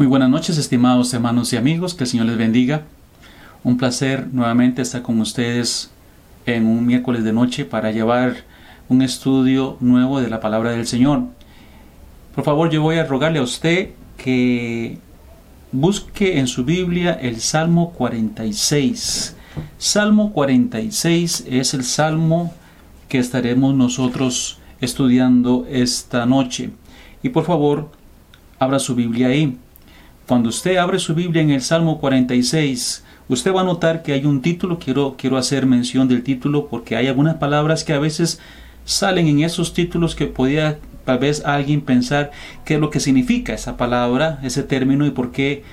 Muy buenas noches, estimados hermanos y amigos, que el Señor les bendiga. Un placer nuevamente estar con ustedes en un miércoles de noche para llevar un estudio nuevo de la palabra del Señor. Por favor, yo voy a rogarle a usted que busque en su Biblia el Salmo 46. Salmo 46 es el salmo que estaremos nosotros estudiando esta noche. Y por favor, abra su Biblia ahí. Cuando usted abre su Biblia en el Salmo 46, usted va a notar que hay un título, quiero, quiero hacer mención del título porque hay algunas palabras que a veces salen en esos títulos que podía tal vez alguien pensar qué es lo que significa esa palabra, ese término y por qué,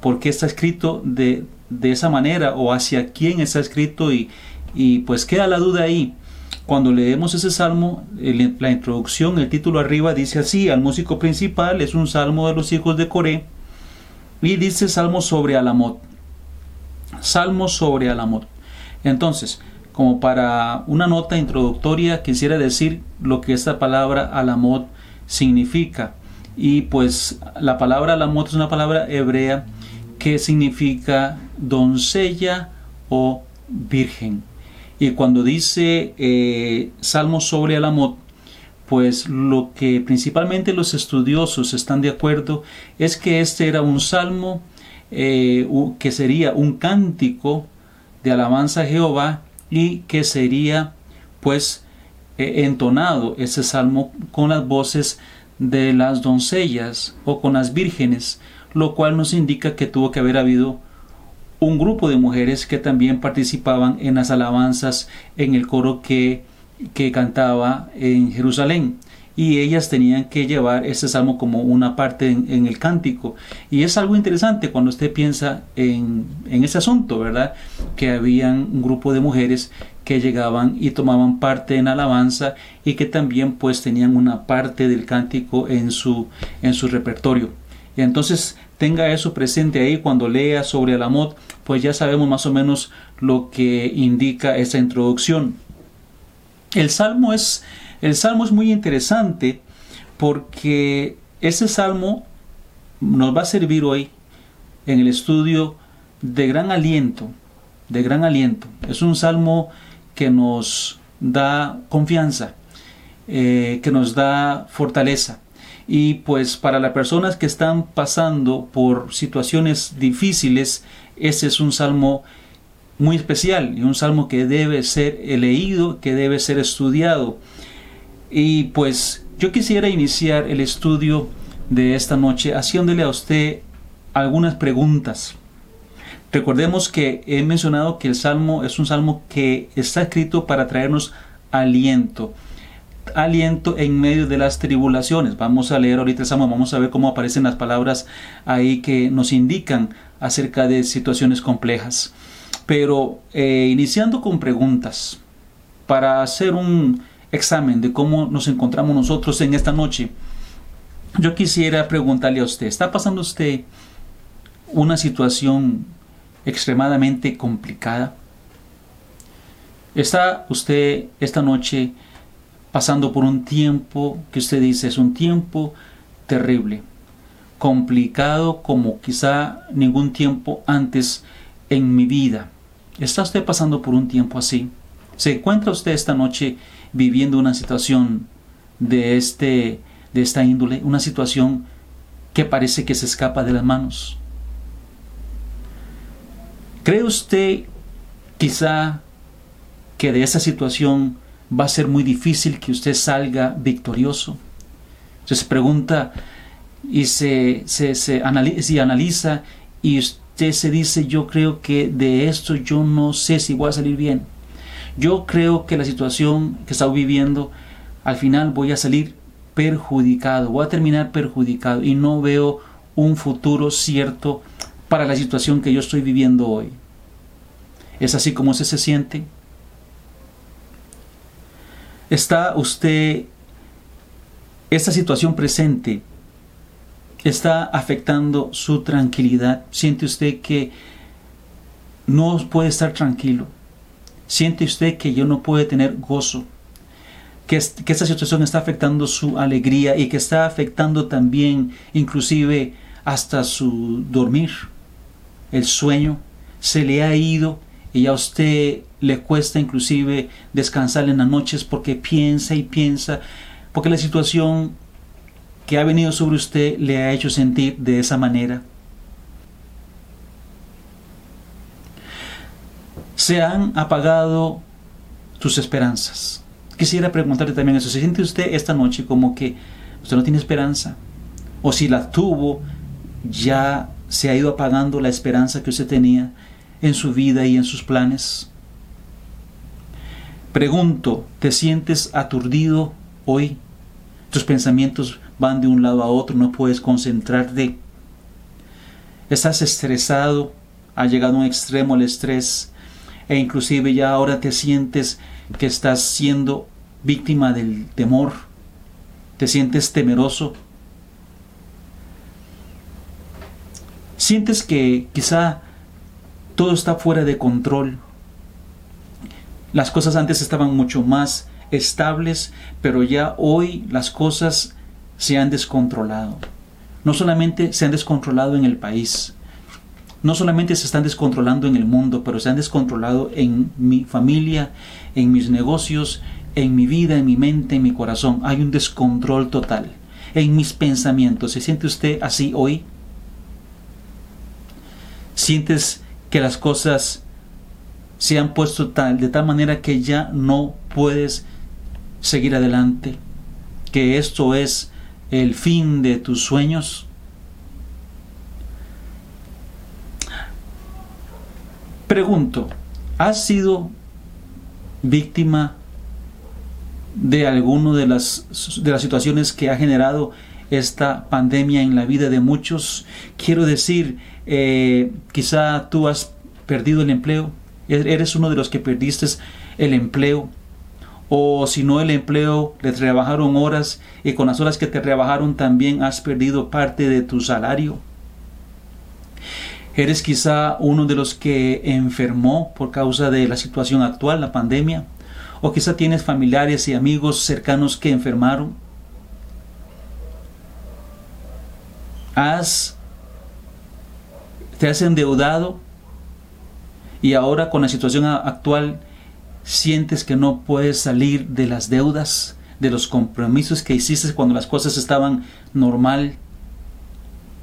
por qué está escrito de, de esa manera o hacia quién está escrito y, y pues queda la duda ahí. Cuando leemos ese salmo, la introducción, el título arriba dice así, al músico principal es un salmo de los hijos de Coré, y dice Salmo sobre Alamot. Salmo sobre Alamot. Entonces, como para una nota introductoria, quisiera decir lo que esta palabra Alamot significa. Y pues la palabra Alamot es una palabra hebrea que significa doncella o virgen. Y cuando dice eh, Salmo sobre Alamot, pues lo que principalmente los estudiosos están de acuerdo es que este era un salmo eh, que sería un cántico de alabanza a Jehová y que sería pues eh, entonado ese salmo con las voces de las doncellas o con las vírgenes, lo cual nos indica que tuvo que haber habido un grupo de mujeres que también participaban en las alabanzas en el coro que que cantaba en Jerusalén y ellas tenían que llevar ese salmo como una parte en, el cántico. Y es algo interesante cuando usted piensa en, en, ese asunto, ¿verdad? Que habían un grupo de mujeres que llegaban y tomaban parte en alabanza y que también pues tenían una parte del cántico en su, en su repertorio. Y entonces tenga eso presente ahí cuando lea sobre el amor, pues ya sabemos más o menos lo que indica esa introducción. El salmo es, el salmo es muy interesante porque ese salmo nos va a servir hoy en el estudio de gran aliento, de gran aliento. Es un salmo que nos da confianza, eh, que nos da fortaleza. Y pues para las personas que están pasando por situaciones difíciles, ese es un salmo muy especial y un salmo que debe ser leído, que debe ser estudiado. Y pues yo quisiera iniciar el estudio de esta noche haciéndole a usted algunas preguntas. Recordemos que he mencionado que el salmo es un salmo que está escrito para traernos aliento. Aliento en medio de las tribulaciones. Vamos a leer ahorita el salmo, vamos a ver cómo aparecen las palabras ahí que nos indican acerca de situaciones complejas. Pero eh, iniciando con preguntas, para hacer un examen de cómo nos encontramos nosotros en esta noche, yo quisiera preguntarle a usted, ¿está pasando usted una situación extremadamente complicada? ¿Está usted esta noche pasando por un tiempo que usted dice es un tiempo terrible, complicado como quizá ningún tiempo antes en mi vida? ¿Está usted pasando por un tiempo así? ¿Se encuentra usted esta noche viviendo una situación de, este, de esta índole? Una situación que parece que se escapa de las manos. ¿Cree usted quizá que de esa situación va a ser muy difícil que usted salga victorioso? se pregunta y se, se, se analiza, analiza y se dice, yo creo que de esto yo no sé si voy a salir bien. Yo creo que la situación que estoy viviendo, al final voy a salir perjudicado, voy a terminar perjudicado y no veo un futuro cierto para la situación que yo estoy viviendo hoy. ¿Es así como usted se siente? ¿Está usted, esta situación presente, está afectando su tranquilidad. Siente usted que no puede estar tranquilo. Siente usted que yo no puede tener gozo. Que, que esta situación está afectando su alegría y que está afectando también inclusive hasta su dormir. El sueño se le ha ido y a usted le cuesta inclusive descansar en las noches porque piensa y piensa, porque la situación que ha venido sobre usted le ha hecho sentir de esa manera. Se han apagado tus esperanzas. Quisiera preguntarle también eso. ¿Se siente usted esta noche como que usted no tiene esperanza? O si la tuvo, ya se ha ido apagando la esperanza que usted tenía en su vida y en sus planes. Pregunto, ¿te sientes aturdido hoy? Tus pensamientos van de un lado a otro, no puedes concentrarte. Estás estresado, ha llegado a un extremo el estrés e inclusive ya ahora te sientes que estás siendo víctima del temor, te sientes temeroso, sientes que quizá todo está fuera de control. Las cosas antes estaban mucho más estables, pero ya hoy las cosas se han descontrolado. No solamente se han descontrolado en el país, no solamente se están descontrolando en el mundo, pero se han descontrolado en mi familia, en mis negocios, en mi vida, en mi mente, en mi corazón. Hay un descontrol total. En mis pensamientos. ¿Se siente usted así hoy? ¿Sientes que las cosas se han puesto tal, de tal manera que ya no puedes seguir adelante? ¿Que esto es el fin de tus sueños? Pregunto, ¿has sido víctima de alguna de las, de las situaciones que ha generado esta pandemia en la vida de muchos? Quiero decir, eh, quizá tú has perdido el empleo, er-, eres uno de los que perdiste el empleo, o si no el empleo, le trabajaron horas y con las horas que te trabajaron también has perdido parte de tu salario. Eres quizá uno de los que enfermó por causa de la situación actual, la pandemia. O quizá tienes familiares y amigos cercanos que enfermaron. Has, te has endeudado y ahora con la situación actual sientes que no puedes salir de las deudas, de los compromisos que hiciste cuando las cosas estaban normal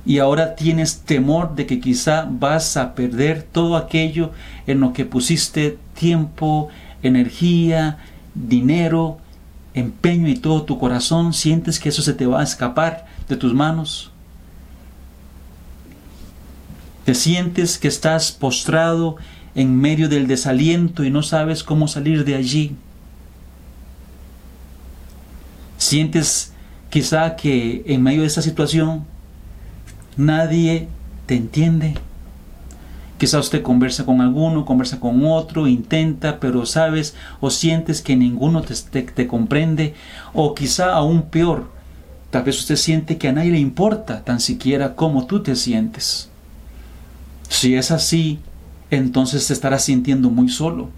y ahora tienes temor de que quizá vas a perder todo aquello en lo que pusiste tiempo, energía, dinero, empeño y todo tu corazón, sientes que eso se te va a escapar de tus manos. Te sientes que estás postrado en medio del desaliento y no sabes cómo salir de allí. Sientes quizá que en medio de esa situación nadie te entiende. Quizá usted conversa con alguno, conversa con otro, intenta, pero sabes o sientes que ninguno te, te, comprende, o quizá aún peor, tal vez usted siente que a nadie le importa tan siquiera cómo tú te sientes. Si es así, entonces te estarás sintiendo muy solo.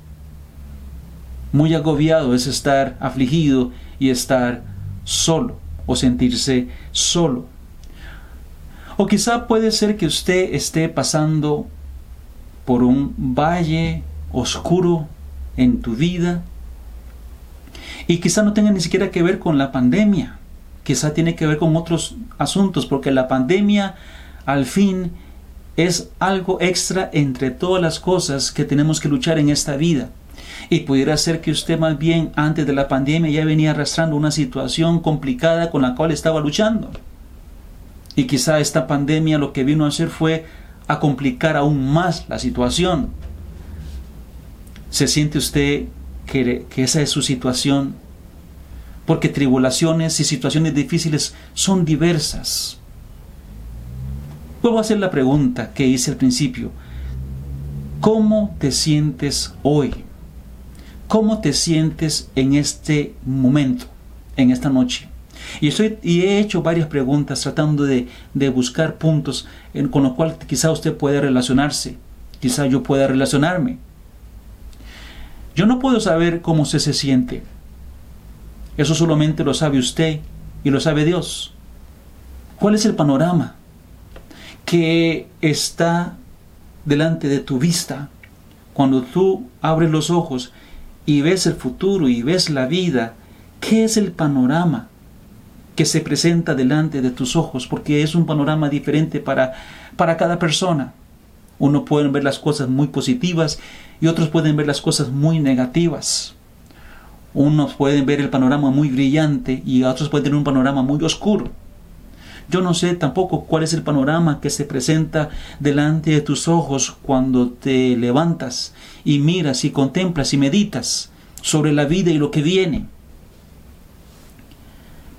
Muy agobiado es estar afligido y estar solo o sentirse solo. O quizá puede ser que usted esté pasando por un valle oscuro en tu vida y quizá no tenga ni siquiera que ver con la pandemia, quizá tiene que ver con otros asuntos, porque la pandemia al fin es algo extra entre todas las cosas que tenemos que luchar en esta vida. Y pudiera ser que usted más bien antes de la pandemia ya venía arrastrando una situación complicada con la cual estaba luchando. Y quizá esta pandemia lo que vino a hacer fue a complicar aún más la situación. ¿Se siente usted que, que esa es su situación? Porque tribulaciones y situaciones difíciles son diversas. Vuelvo a hacer la pregunta que hice al principio. ¿Cómo te sientes hoy? ¿Cómo te sientes en este momento, en esta noche? Y, estoy, y he hecho varias preguntas tratando de, buscar puntos con los cuales quizá usted pueda relacionarse, quizá yo pueda relacionarme. Yo no puedo saber cómo se siente. Eso solamente lo sabe usted y lo sabe Dios. ¿Cuál es el panorama? Que está delante de tu vista. Cuando tú abres los ojos y ves el futuro y ves la vida, ¿qué es el panorama que se presenta delante de tus ojos? Porque es un panorama diferente para, para cada persona. Uno puede ver las cosas muy positivas y otros pueden ver las cosas muy negativas. Unos pueden ver el panorama muy brillante y otros pueden tener un panorama muy oscuro. Yo no sé tampoco cuál es el panorama que se presenta delante de tus ojos cuando te levantas y miras y contemplas y meditas sobre la vida y lo que viene.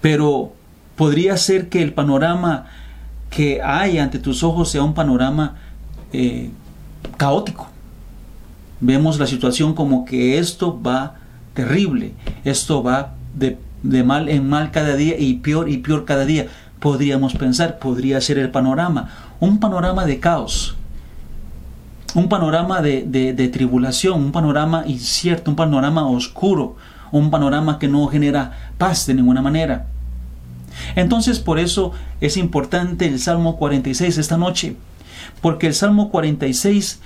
Pero podría ser que el panorama que hay ante tus ojos sea un panorama eh, caótico. Vemos la situación como que esto va terrible, esto va de, de mal en mal cada día y peor y peor cada día podríamos pensar, podría ser el panorama, un panorama de caos, un panorama de, de, tribulación, un panorama incierto, un panorama oscuro, un panorama que no genera paz de ninguna manera. Entonces por eso es importante el Salmo 46 esta noche, porque el Salmo 46,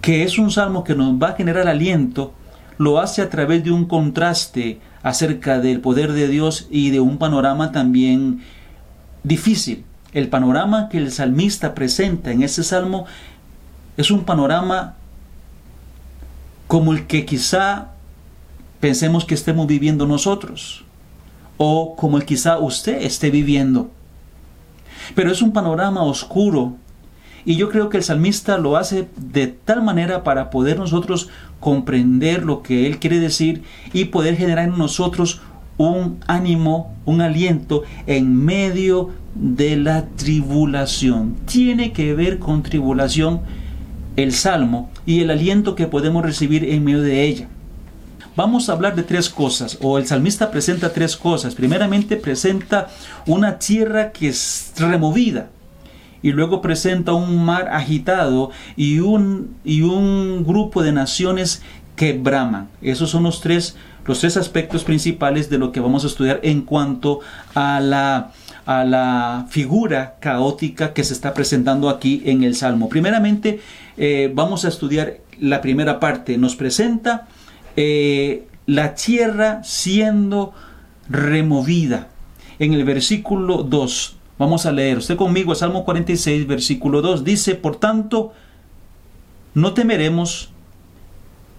que es un salmo que nos va a generar aliento, lo hace a través de un contraste acerca del poder de Dios y de un panorama también difícil. El panorama que el salmista presenta en ese salmo es un panorama como el que quizá pensemos que estemos viviendo nosotros o como el quizá usted esté viviendo. Pero es un panorama oscuro y yo creo que el salmista lo hace de tal manera para poder nosotros comprender lo que él quiere decir y poder generar en nosotros un ánimo, un aliento en medio de la tribulación. Tiene que ver con tribulación el salmo y el aliento que podemos recibir en medio de ella. Vamos a hablar de tres cosas, o el salmista presenta tres cosas. Primeramente presenta una tierra que es removida, y luego presenta un mar agitado y un, y un grupo de naciones que braman. Esos son los tres, los tres aspectos principales de lo que vamos a estudiar en cuanto a la, a la figura caótica que se está presentando aquí en el Salmo. Primeramente, eh, vamos a estudiar la primera parte. Nos presenta eh, la tierra siendo removida. En el versículo 2 Vamos a leer usted conmigo Salmo 46, versículo 2. Dice, por tanto, no temeremos.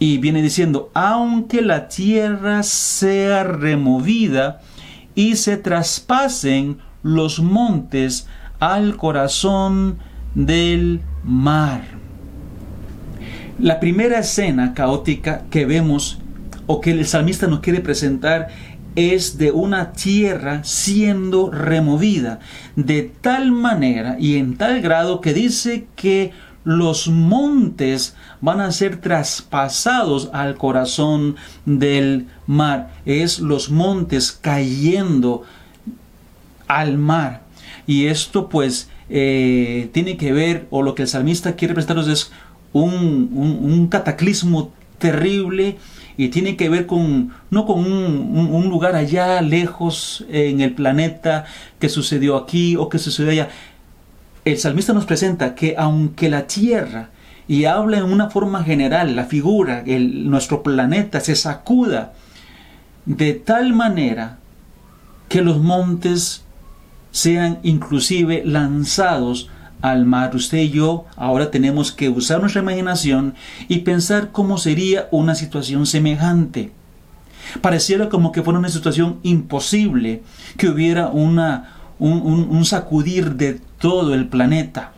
Y viene diciendo, aunque la tierra sea removida y se traspasen los montes al corazón del mar. La primera escena caótica que vemos o que el salmista nos quiere presentar es de una tierra siendo removida de tal manera y en tal grado que dice que los montes van a ser traspasados al corazón del mar. Es los montes cayendo al mar. Y esto pues eh, tiene que ver, o lo que el salmista quiere presentaros es un, un cataclismo terrible y tiene que ver con, no con un, lugar allá lejos en el planeta que sucedió aquí o que sucedió allá. El salmista nos presenta que aunque la tierra, y habla en una forma general, la figura, el, nuestro planeta se sacuda de tal manera que los montes sean inclusive lanzados al mar. Usted y yo ahora tenemos que usar nuestra imaginación y pensar cómo sería una situación semejante. Pareciera como que fuera una situación imposible, que hubiera una, un, sacudir de todo el planeta.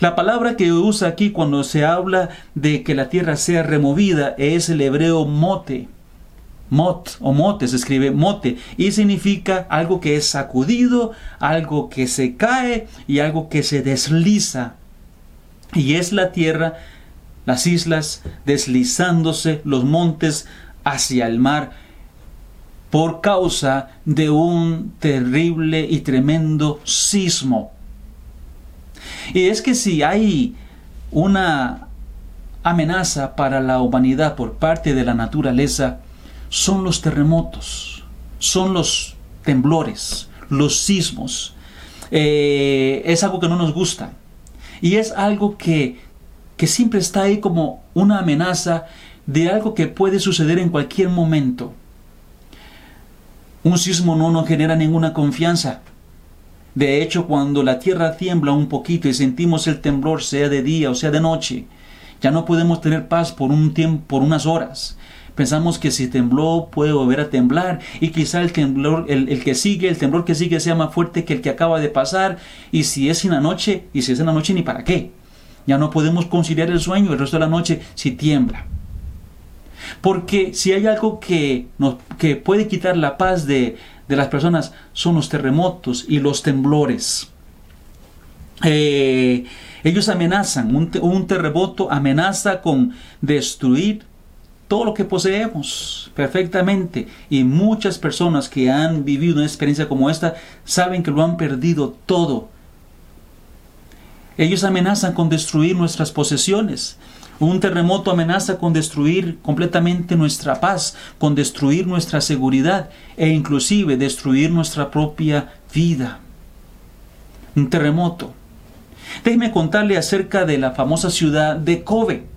La palabra que usa aquí cuando se habla de que la tierra sea removida es el hebreo mote Mot o mote se escribe mote y significa algo que es sacudido, algo que se cae y algo que se desliza. Y es la tierra, las islas deslizándose, los montes hacia el mar por causa de un terrible y tremendo sismo. Y es que si hay una amenaza para la humanidad por parte de la naturaleza, son los terremotos, son los temblores, los sismos. eh, es algo que no nos gusta. Y es algo que, que siempre está ahí como una amenaza de algo que puede suceder en cualquier momento. Un sismo no nos genera ninguna confianza. De hecho, cuando la tierra tiembla un poquito y sentimos el temblor, sea de día o sea de noche, ya no podemos tener paz por un tiempo, por unas horas. Pensamos que si tembló puede volver a temblar y quizá el temblor, el, que sigue, el temblor que sigue sea más fuerte que el que acaba de pasar y si es en la noche, y si es en la noche ni para qué. Ya no podemos conciliar el sueño el resto de la noche si tiembla. Porque si hay algo que, nos, que puede quitar la paz de, de las personas son los terremotos y los temblores. Eh, ellos amenazan, un, un, terremoto amenaza con destruir todo lo que poseemos perfectamente. Y muchas personas que han vivido una experiencia como esta saben que lo han perdido todo. Ellos amenazan con destruir nuestras posesiones. Un terremoto amenaza con destruir completamente nuestra paz, con destruir nuestra seguridad e inclusive destruir nuestra propia vida. Un terremoto. Déjeme contarle acerca de la famosa ciudad de Kobe,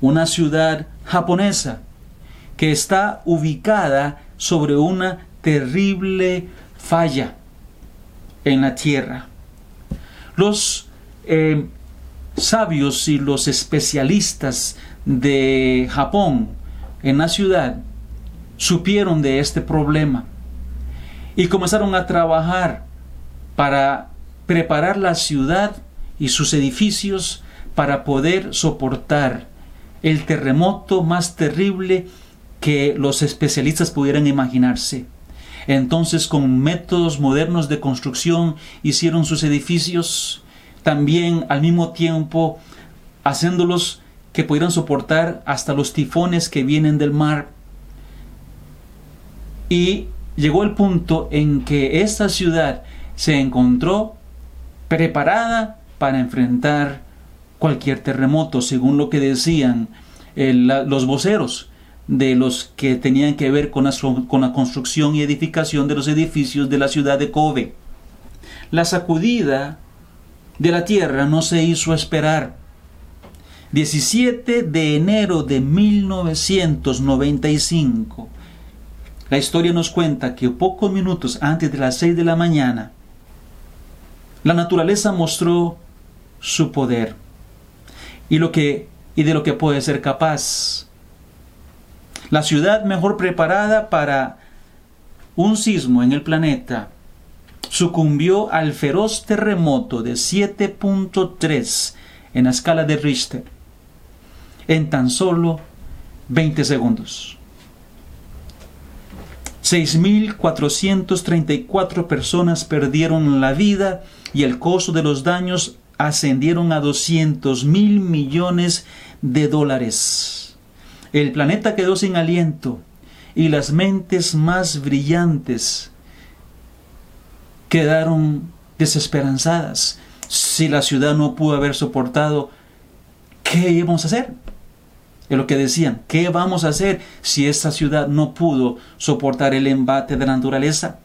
una ciudad japonesa que está ubicada sobre una terrible falla en la tierra. Los eh, sabios y los especialistas de Japón en la ciudad supieron de este problema y comenzaron a trabajar para preparar la ciudad y sus edificios para poder soportar el terremoto más terrible que los especialistas pudieran imaginarse. Entonces con métodos modernos de construcción hicieron sus edificios, también al mismo tiempo haciéndolos que pudieran soportar hasta los tifones que vienen del mar. Y llegó el punto en que esta ciudad se encontró preparada para enfrentar cualquier terremoto, según lo que decían eh, los voceros de los que tenían que ver con la, con la construcción y edificación de los edificios de la ciudad de Kobe. La sacudida de la tierra no se hizo esperar. 17 de enero de 1995. La historia nos cuenta que pocos minutos antes de las 6 de la mañana, la naturaleza mostró su poder y, lo que, y de lo que puede ser capaz. La ciudad mejor preparada para un sismo en el planeta sucumbió al feroz terremoto de 7.3 en la escala de Richter en tan solo 20 segundos. 6.434 personas perdieron la vida y el costo de los daños ascendieron a 200 mil millones de dólares. El planeta quedó sin aliento y las mentes más brillantes quedaron desesperanzadas. Si la ciudad no pudo haber soportado, ¿qué íbamos a hacer? Es lo que decían, ¿qué vamos a hacer si esta ciudad no pudo soportar el embate de la naturaleza?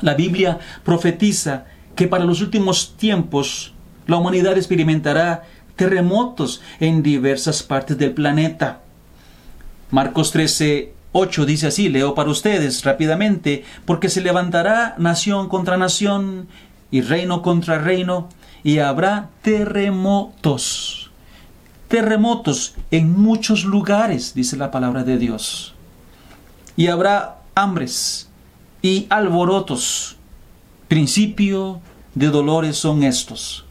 La Biblia profetiza que para los últimos tiempos la humanidad experimentará terremotos en diversas partes del planeta. Marcos 13, 8 dice así, leo para ustedes rápidamente, porque se levantará nación contra nación y reino contra reino, y habrá terremotos. Terremotos en muchos lugares, dice la palabra de Dios. Y habrá hambres y alborotos. Principio de dolores son estos.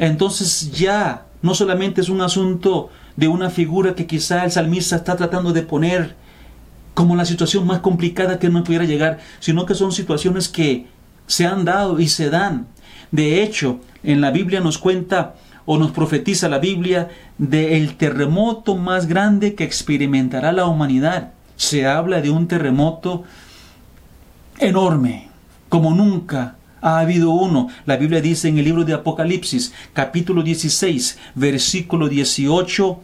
Entonces ya no solamente es un asunto de una figura que quizá el salmista está tratando de poner como la situación más complicada que no pudiera llegar, sino que son situaciones que se han dado y se dan. De hecho, en la Biblia nos cuenta o nos profetiza la Biblia del terremoto más grande que experimentará la humanidad. Se habla de un terremoto enorme, como nunca ha habido uno. La Biblia dice en el libro de Apocalipsis, capítulo 16, versículo 18,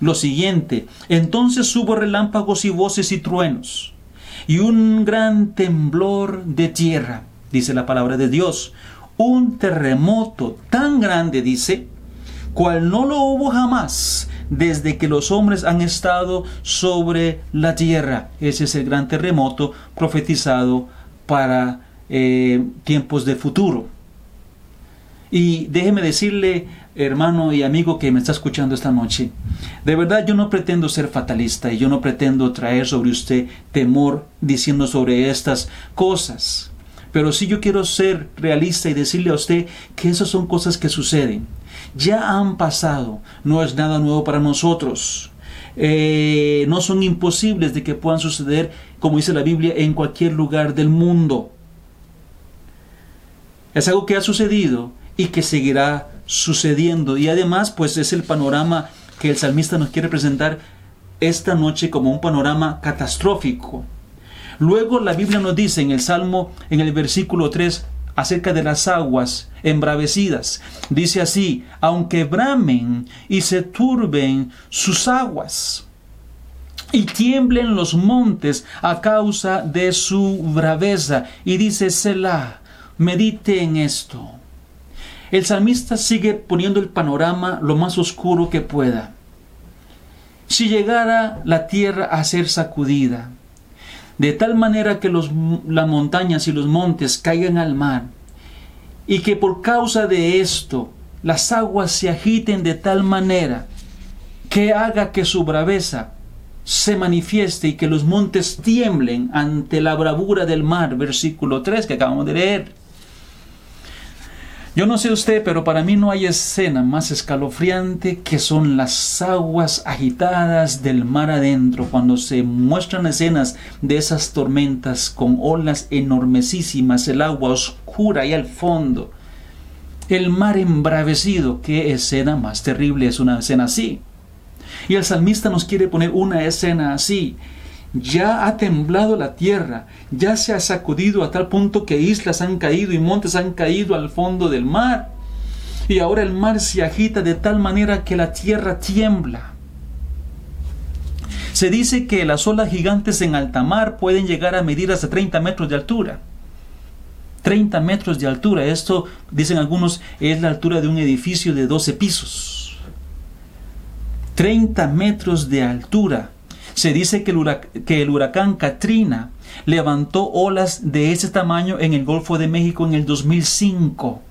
lo siguiente, entonces hubo relámpagos y voces y truenos, y un gran temblor de tierra, dice la palabra de Dios. Un terremoto tan grande, dice, cual no lo hubo jamás desde que los hombres han estado sobre la tierra. Ese es el gran terremoto profetizado para eh, tiempos de futuro. Y déjeme decirle, hermano y amigo que me está escuchando esta noche, de verdad yo no pretendo ser fatalista y yo no pretendo traer sobre usted temor diciendo sobre estas cosas. Pero sí yo quiero ser realista y decirle a usted que esas son cosas que suceden. Ya han pasado, no es nada nuevo para nosotros. Eh, no son imposibles de que puedan suceder, como dice la Biblia, en cualquier lugar del mundo. Es algo que ha sucedido y que seguirá sucediendo. Y además, pues es el panorama que el salmista nos quiere presentar esta noche como un panorama catastrófico. Luego la Biblia nos dice en el Salmo, en el versículo 3, acerca de las aguas embravecidas. Dice así, aunque bramen y se turben sus aguas y tiemblen los montes a causa de su braveza. Y dice Selah, medite en esto. El salmista sigue poniendo el panorama lo más oscuro que pueda. Si llegara la tierra a ser sacudida, de tal manera que los, las montañas y los montes caigan al mar, y que por causa de esto las aguas se agiten de tal manera que haga que su braveza se manifieste y que los montes tiemblen ante la bravura del mar, versículo 3 que acabamos de leer. Yo no sé usted, pero para mí no hay escena más escalofriante que son las aguas agitadas del mar adentro, cuando se muestran escenas de esas tormentas con olas enormesísimas, el agua oscura y al fondo, el mar embravecido. ¿Qué escena más terrible es una escena así? Y el salmista nos quiere poner una escena así ya ha temblado la tierra, ya se ha sacudido a tal punto que islas han caído y montes han caído al fondo del mar. Y ahora el mar se agita de tal manera que la tierra tiembla. Se dice que las olas gigantes en alta mar pueden llegar a medir hasta 30 metros de altura. 30 metros de altura. Esto, dicen algunos, es la altura de un edificio de 12 pisos. 30 metros de altura. Se dice que el, huracán Katrina levantó olas de ese tamaño en el Golfo de México en el 2005.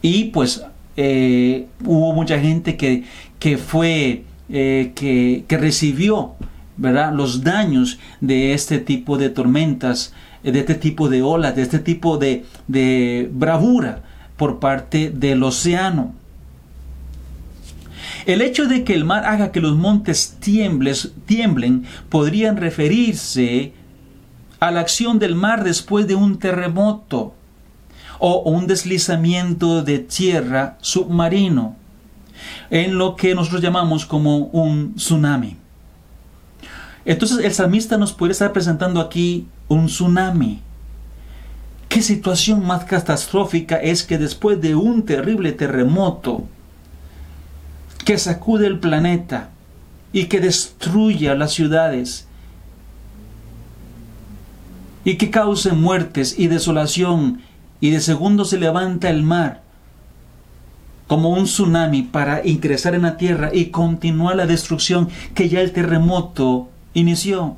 Y pues eh, hubo mucha gente que, que fue, eh, que, que, recibió ¿verdad? los daños de este tipo de tormentas, de este tipo de olas, de este tipo de, de bravura por parte del océano. El hecho de que el mar haga que los montes tiemblen podrían referirse a la acción del mar después de un terremoto o un deslizamiento de tierra submarino, en lo que nosotros llamamos como un tsunami. Entonces el salmista nos puede estar presentando aquí un tsunami. ¿Qué situación más catastrófica es que después de un terrible terremoto, que sacude el planeta y que destruya las ciudades y que cause muertes y desolación y de segundo se levanta el mar como un tsunami para ingresar en la tierra y continuar la destrucción que ya el terremoto inició.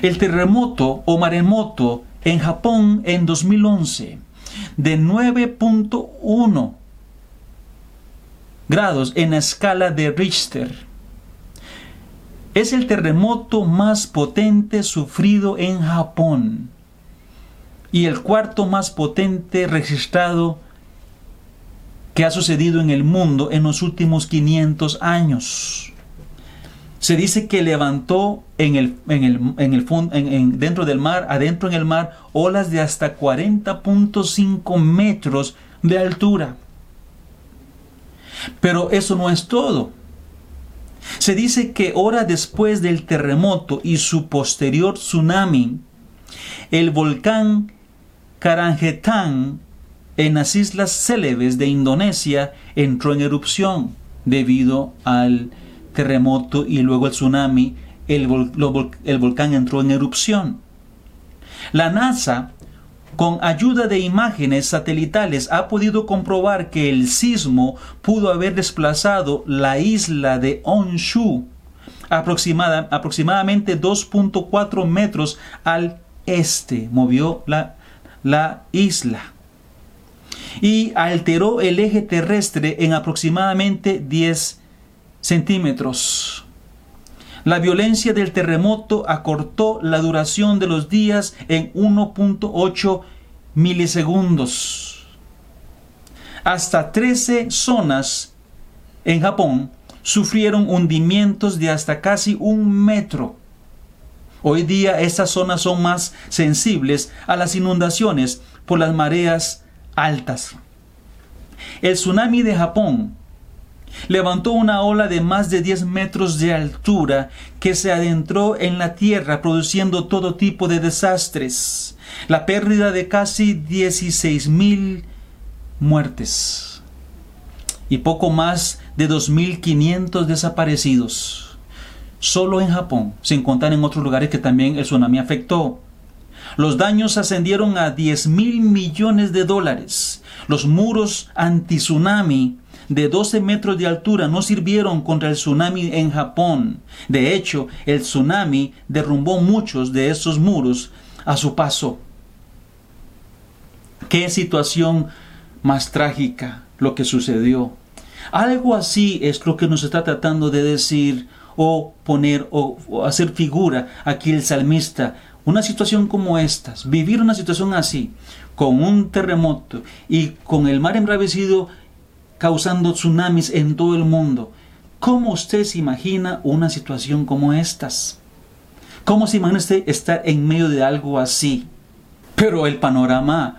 El terremoto o maremoto en Japón en 2011 de 9.1 grados en la escala de Richter. Es el terremoto más potente sufrido en Japón y el cuarto más potente registrado que ha sucedido en el mundo en los últimos 500 años. Se dice que levantó en el, en el, en el dentro del mar, adentro en el mar, olas de hasta 40.5 metros de altura. Pero eso no es todo. Se dice que hora después del terremoto y su posterior tsunami, el volcán Karangetang en las islas Celebes de Indonesia entró en erupción debido al terremoto y luego el tsunami, el, el volcán entró en erupción. La NASA, con ayuda de imágenes satelitales, ha podido comprobar que el sismo pudo haber desplazado la isla de Honshu aproximada, aproximadamente 2.4 metros al este. Movió la, la isla y alteró el eje terrestre en aproximadamente 10 centímetros. La violencia del terremoto acortó la duración de los días en 1.8 milisegundos. Hasta 13 zonas en Japón sufrieron hundimientos de hasta casi un metro. Hoy día estas zonas son más sensibles a las inundaciones por las mareas altas. El tsunami de Japón levantó una ola de más de 10 metros de altura que se adentró en la tierra produciendo todo tipo de desastres. La pérdida de casi 16 mil muertes y poco más de 2.500 desaparecidos. Solo en Japón, sin contar en otros lugares que también el tsunami afectó. Los daños ascendieron a 10 mil millones de dólares. Los muros anti-tsunami de 12 metros de altura no sirvieron contra el tsunami en Japón. De hecho, el tsunami derrumbó muchos de esos muros a su paso. Qué situación más trágica lo que sucedió. Algo así es lo que nos está tratando de decir o poner o, hacer figura aquí el salmista. Una situación como esta, vivir una situación así, con un terremoto y con el mar embravecido causando tsunamis en todo el mundo. ¿Cómo usted se imagina una situación como estas? ¿Cómo se imagina usted estar en medio de algo así? Pero el panorama,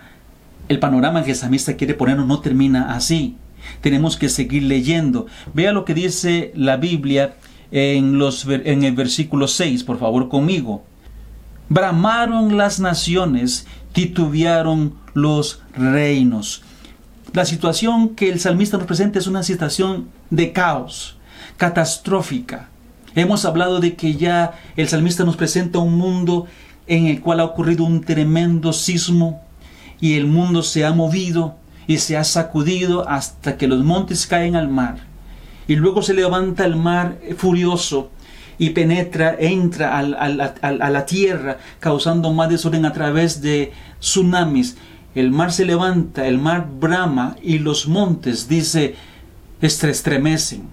el panorama que el salmista quiere ponernos no termina así tenemos que seguir leyendo. Vea lo que dice la Biblia en, los, en el versículo 6, por favor, conmigo. Bramaron las naciones, titubearon los reinos. La situación que el salmista nos presenta es una situación de caos, catastrófica. Hemos hablado de que ya el salmista nos presenta un mundo en el cual ha ocurrido un tremendo sismo y el mundo se ha movido y se ha sacudido hasta que los montes caen al mar. Y luego se levanta el mar furioso y penetra, entra a la tierra, causando más desorden a través de tsunamis. El mar se levanta, el mar brama y los montes, dice, estremecen.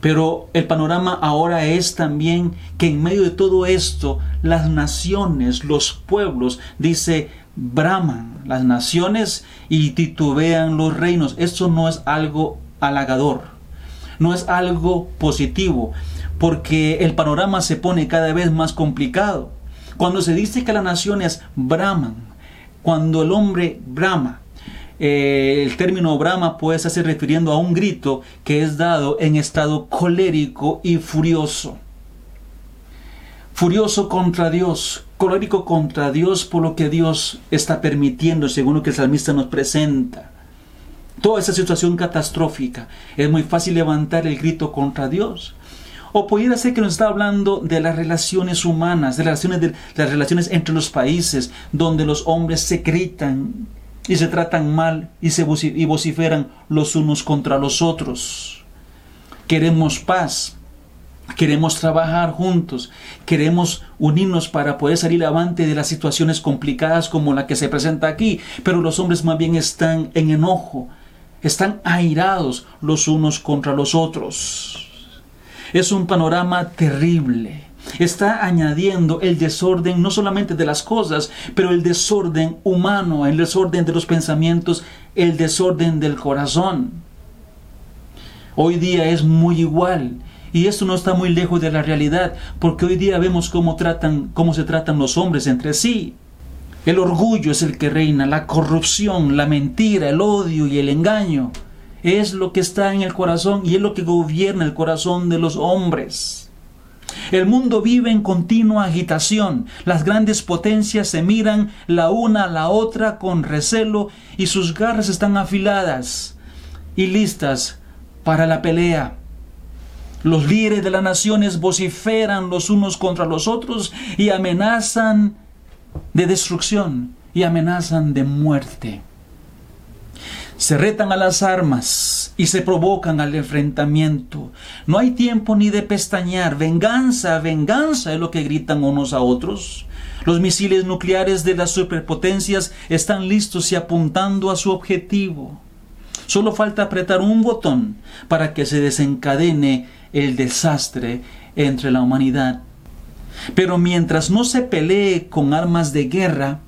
Pero el panorama ahora es también que en medio de todo esto, las naciones, los pueblos, dice, braman las naciones y titubean los reinos. Esto no es algo halagador, no es algo positivo, porque el panorama se pone cada vez más complicado. Cuando se dice que las naciones braman, cuando el hombre brama, eh, el término brama puede estarse refiriendo a un grito que es dado en estado colérico y furioso. Furioso contra Dios, colérico contra Dios por lo que Dios está permitiendo, según lo que el salmista nos presenta. Toda esa situación catastrófica, es muy fácil levantar el grito contra Dios. O pudiera ser que nos está hablando de las relaciones humanas, de las relaciones, entre los países, donde los hombres se gritan y se tratan mal y, se y vociferan los unos contra los otros. Queremos paz, Queremos trabajar juntos, queremos unirnos para poder salir avante de las situaciones complicadas como la que se presenta aquí, pero los hombres más bien están en enojo, están airados los unos contra los otros. Es un panorama terrible. Está añadiendo el desorden no solamente de las cosas, pero el desorden humano, el desorden de los pensamientos, el desorden del corazón. Hoy día es muy igual y esto no está muy lejos de la realidad, porque hoy día vemos cómo, tratan, cómo se tratan los hombres entre sí. El orgullo es el que reina, la corrupción, la mentira, el odio y el engaño. Es lo que está en el corazón y es lo que gobierna el corazón de los hombres. El mundo vive en continua agitación. Las grandes potencias se miran la una a la otra con recelo y sus garras están afiladas y listas para la pelea. Los líderes de las naciones vociferan los unos contra los otros y amenazan de destrucción y amenazan de muerte. Se retan a las armas y se provocan al enfrentamiento. No hay tiempo ni de pestañear. Venganza, venganza es lo que gritan unos a otros. Los misiles nucleares de las superpotencias están listos y apuntando a su objetivo. Solo falta apretar un botón para que se desencadene el desastre entre la humanidad. Pero mientras no se pelee con armas de guerra,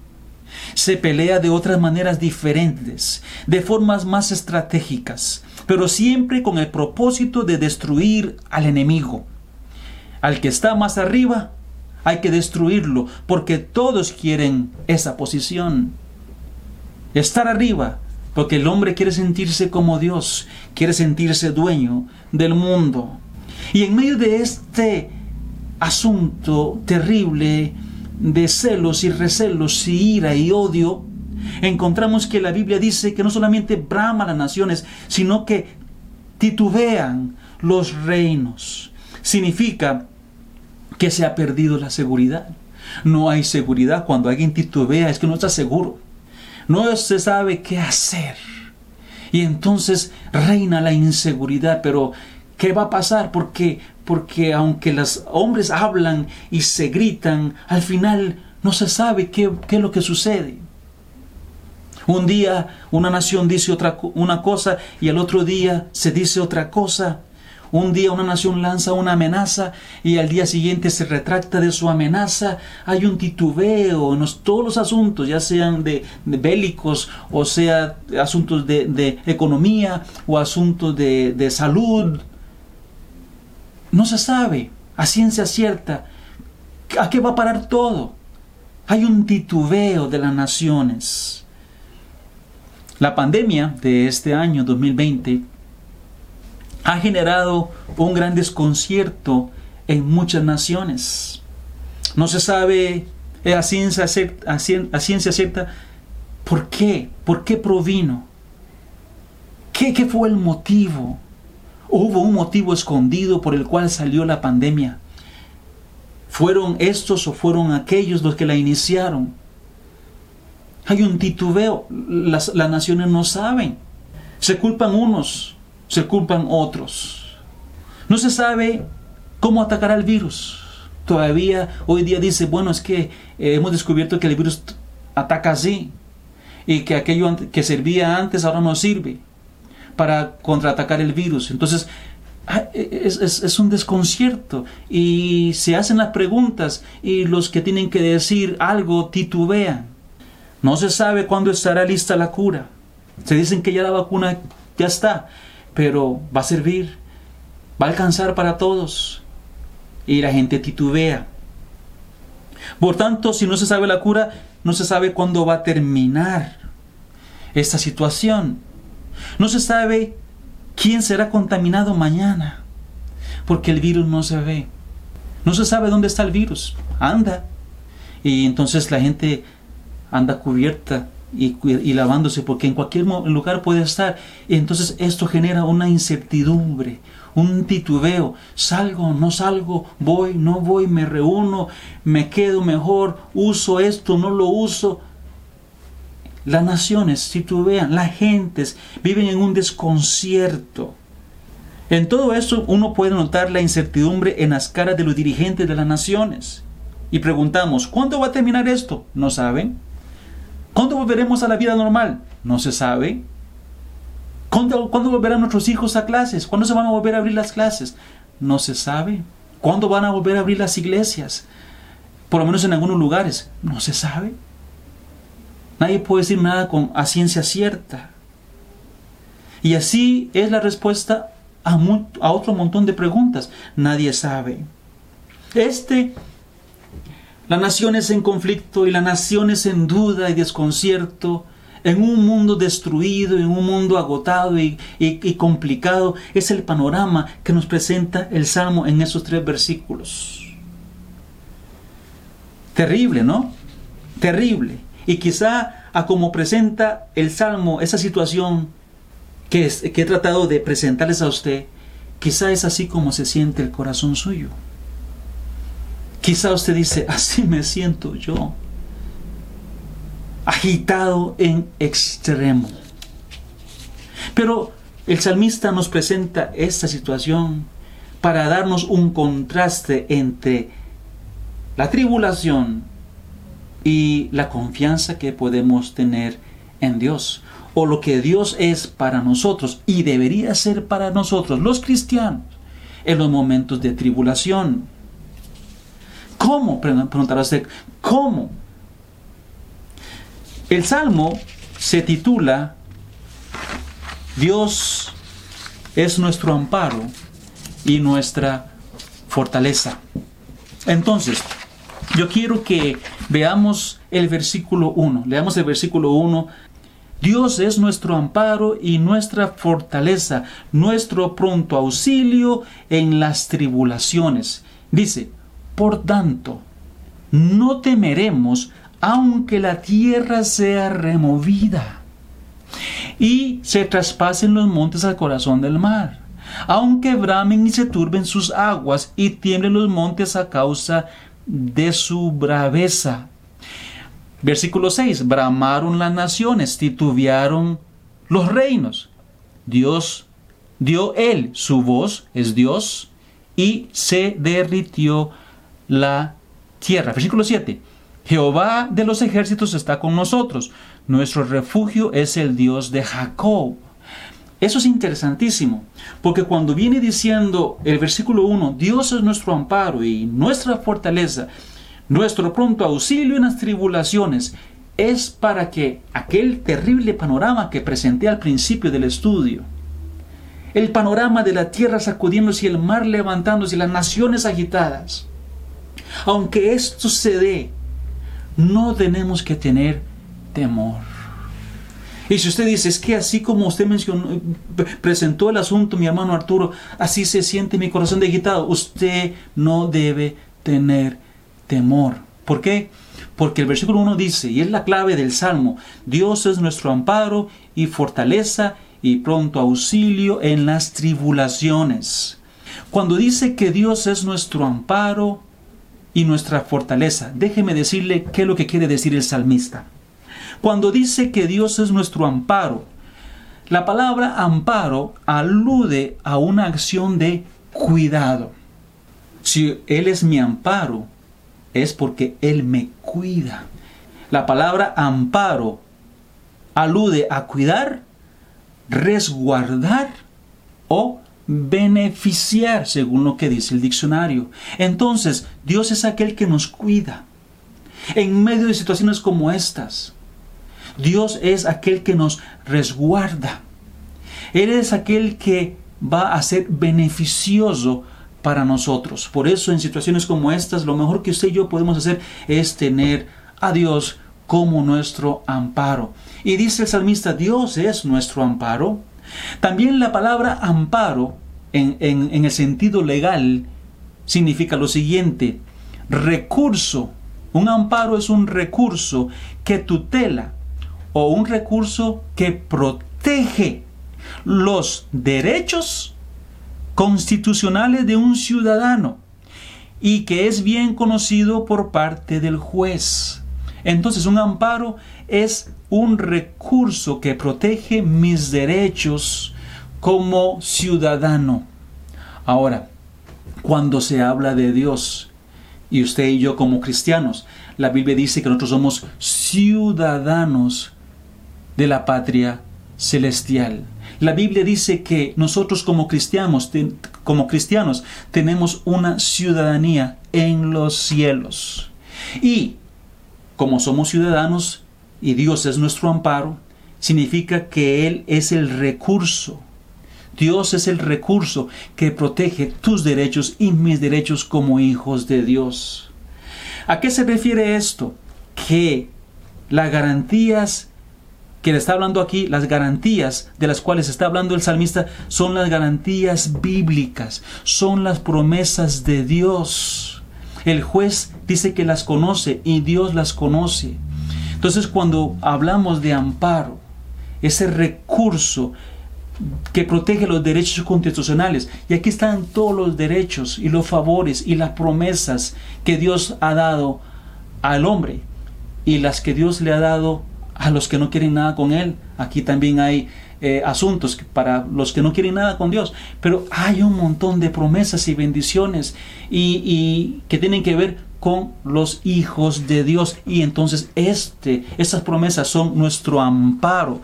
se pelea de otras maneras diferentes, de formas más estratégicas, pero siempre con el propósito de destruir al enemigo. Al que está más arriba, hay que destruirlo, porque todos quieren esa posición. Estar arriba, porque el hombre quiere sentirse como Dios, quiere sentirse dueño del mundo. Y en medio de este asunto terrible de celos y recelos y ira y odio, encontramos que la Biblia dice que no solamente brama las naciones, sino que titubean los reinos. Significa que se ha perdido la seguridad. No hay seguridad cuando alguien titubea, es que no está seguro. No se sabe qué hacer. Y entonces reina la inseguridad, pero ¿qué va a pasar? Porque porque aunque los hombres hablan y se gritan, al final no se sabe qué, es lo que sucede. Un día una nación dice otra, una cosa y al otro día se dice otra cosa. Un día una nación lanza una amenaza y al día siguiente se retracta de su amenaza. Hay un titubeo en todos los asuntos, ya sean de, bélicos o sea asuntos de, economía o asuntos de, de salud no se sabe a ciencia cierta a qué va a parar todo. Hay un titubeo de las naciones. La pandemia de este año 2020 ha generado un gran desconcierto en muchas naciones. No se sabe a ciencia, cierta, a ciencia por qué, por qué provino, qué, qué fue el motivo Hubo un motivo escondido por el cual salió la pandemia. ¿Fueron estos o fueron aquellos los que la iniciaron? Hay un titubeo. Las, las naciones no saben. Se culpan unos, se culpan otros. No se sabe cómo atacar al virus. Todavía hoy día dice, bueno, es que eh, hemos descubierto que el virus ataca así y que aquello que servía antes ahora no sirve para contraatacar el virus. Entonces, ah, es, un desconcierto y se hacen las preguntas y los que tienen que decir algo titubean. No se sabe cuándo estará lista la cura. Se dicen que ya la vacuna ya está, pero va a servir, va a alcanzar para todos. Y la gente titubea. Por tanto, si no se sabe la cura, no se sabe cuándo va a terminar esta situación. No se sabe quién será contaminado mañana, porque el virus no se ve. No se sabe dónde está el virus. Anda. Y entonces la gente anda cubierta y, lavándose porque en cualquier lugar puede estar. Y entonces esto genera una incertidumbre, un titubeo. Salgo, no salgo, voy, no voy, me reúno, me quedo mejor, uso esto, no lo uso. Las naciones, vean, las gentes viven en un desconcierto. En todo eso uno puede notar la incertidumbre en las caras de los dirigentes de las naciones. Y preguntamos, ¿cuándo va a terminar esto? No saben. ¿Cuándo volveremos a la vida normal? No se sabe. ¿Cuándo, ¿Cuándo, volverán nuestros hijos a clases? ¿Cuándo se van a volver a abrir las clases? No se sabe. ¿Cuándo van a volver a abrir las iglesias? Por lo menos en algunos lugares. No se sabe. Nadie puede decir nada con, a ciencia cierta. Y así es la respuesta a, otro montón de preguntas. Nadie sabe. Este, las naciones en conflicto y las naciones en duda y desconcierto, en un mundo destruido, en un mundo agotado y, y, complicado, es el panorama que nos presenta el Salmo en esos tres versículos. Terrible, ¿no? Terrible. Y quizá a como presenta el Salmo esa situación que, que he tratado de presentarles a usted, quizá es así como se siente el corazón suyo. Quizá usted dice, así me siento yo. agitado en extremo. Pero el salmista nos presenta esta situación para darnos un contraste entre la tribulación y la confianza que podemos tener en Dios o lo que Dios es para nosotros y debería ser para nosotros los cristianos en los momentos de tribulación. ¿Cómo? Preguntará usted, ¿cómo? El Salmo se titula Dios es nuestro amparo y nuestra fortaleza. Entonces, yo quiero que veamos el versículo 1. Leamos el versículo 1. Dios es nuestro amparo y nuestra fortaleza, nuestro pronto auxilio en las tribulaciones. Dice, por tanto, no temeremos aunque la tierra sea removida y se traspasen los montes al corazón del mar, aunque bramen y se turben sus aguas y tiemblen los montes a causa de su braveza. Versículo 6. Bramaron las naciones, titubearon los reinos. Dios dio él su voz, es Dios, y se derritió la tierra. Versículo 7. Jehová de los ejércitos está con nosotros. Nuestro refugio es el Dios de Jacob. Eso es interesantísimo, porque cuando viene diciendo el versículo 1, Dios es nuestro amparo y nuestra fortaleza, nuestro pronto auxilio en las tribulaciones, es para que aquel terrible panorama que presenté al principio del estudio, el panorama de la tierra sacudiéndose y el mar levantándose y las naciones agitadas, aunque esto se dé, no tenemos que tener temor. Y si usted dice, es que así como usted mencionó, presentó el asunto, mi hermano Arturo, así se siente mi corazón de agitado, usted no debe tener temor. ¿Por qué? Porque el versículo 1 dice, y es la clave del Salmo, Dios es nuestro amparo y fortaleza y pronto auxilio en las tribulaciones. Cuando dice que Dios es nuestro amparo y nuestra fortaleza, déjeme decirle qué es lo que quiere decir el salmista. Cuando dice que Dios es nuestro amparo, la palabra amparo alude a una acción de cuidado. Si Él es mi amparo, es porque Él me cuida. La palabra amparo alude a cuidar, resguardar o beneficiar, según lo que dice el diccionario. Entonces, Dios es aquel que nos cuida. En medio de situaciones como estas, Dios es aquel que nos resguarda. Él es aquel que va a ser beneficioso para nosotros. Por eso en situaciones como estas, lo mejor que usted y yo podemos hacer es tener a Dios como nuestro amparo. Y dice el salmista, Dios es nuestro amparo. También la palabra amparo en, en el sentido legal significa lo siguiente, recurso. Un amparo es un recurso que tutela, o un recurso que protege los derechos constitucionales de un ciudadano y que es bien conocido por parte del juez. Entonces un amparo es un recurso que protege mis derechos como ciudadano. Ahora, cuando se habla de Dios, y usted y yo como cristianos, la Biblia dice que nosotros somos ciudadanos de la patria celestial. La Biblia dice que nosotros como cristianos, como cristianos tenemos una ciudadanía en los cielos. Y como somos ciudadanos y Dios es nuestro amparo, significa que Él es el recurso. Dios es el recurso que protege tus derechos y mis derechos como hijos de Dios. ¿A qué se refiere esto? Que las garantías que le está hablando aquí, las garantías de las cuales está hablando el salmista, son las garantías bíblicas, son las promesas de Dios. El juez dice que las conoce y Dios las conoce. Entonces cuando hablamos de amparo, ese recurso que protege los derechos constitucionales, y aquí están todos los derechos y los favores y las promesas que Dios ha dado al hombre y las que Dios le ha dado a los que no quieren nada con Él. Aquí también hay eh, asuntos para los que no quieren nada con Dios. Pero hay un montón de promesas y bendiciones y, que tienen que ver con los hijos de Dios. Y entonces este, estas promesas son nuestro amparo.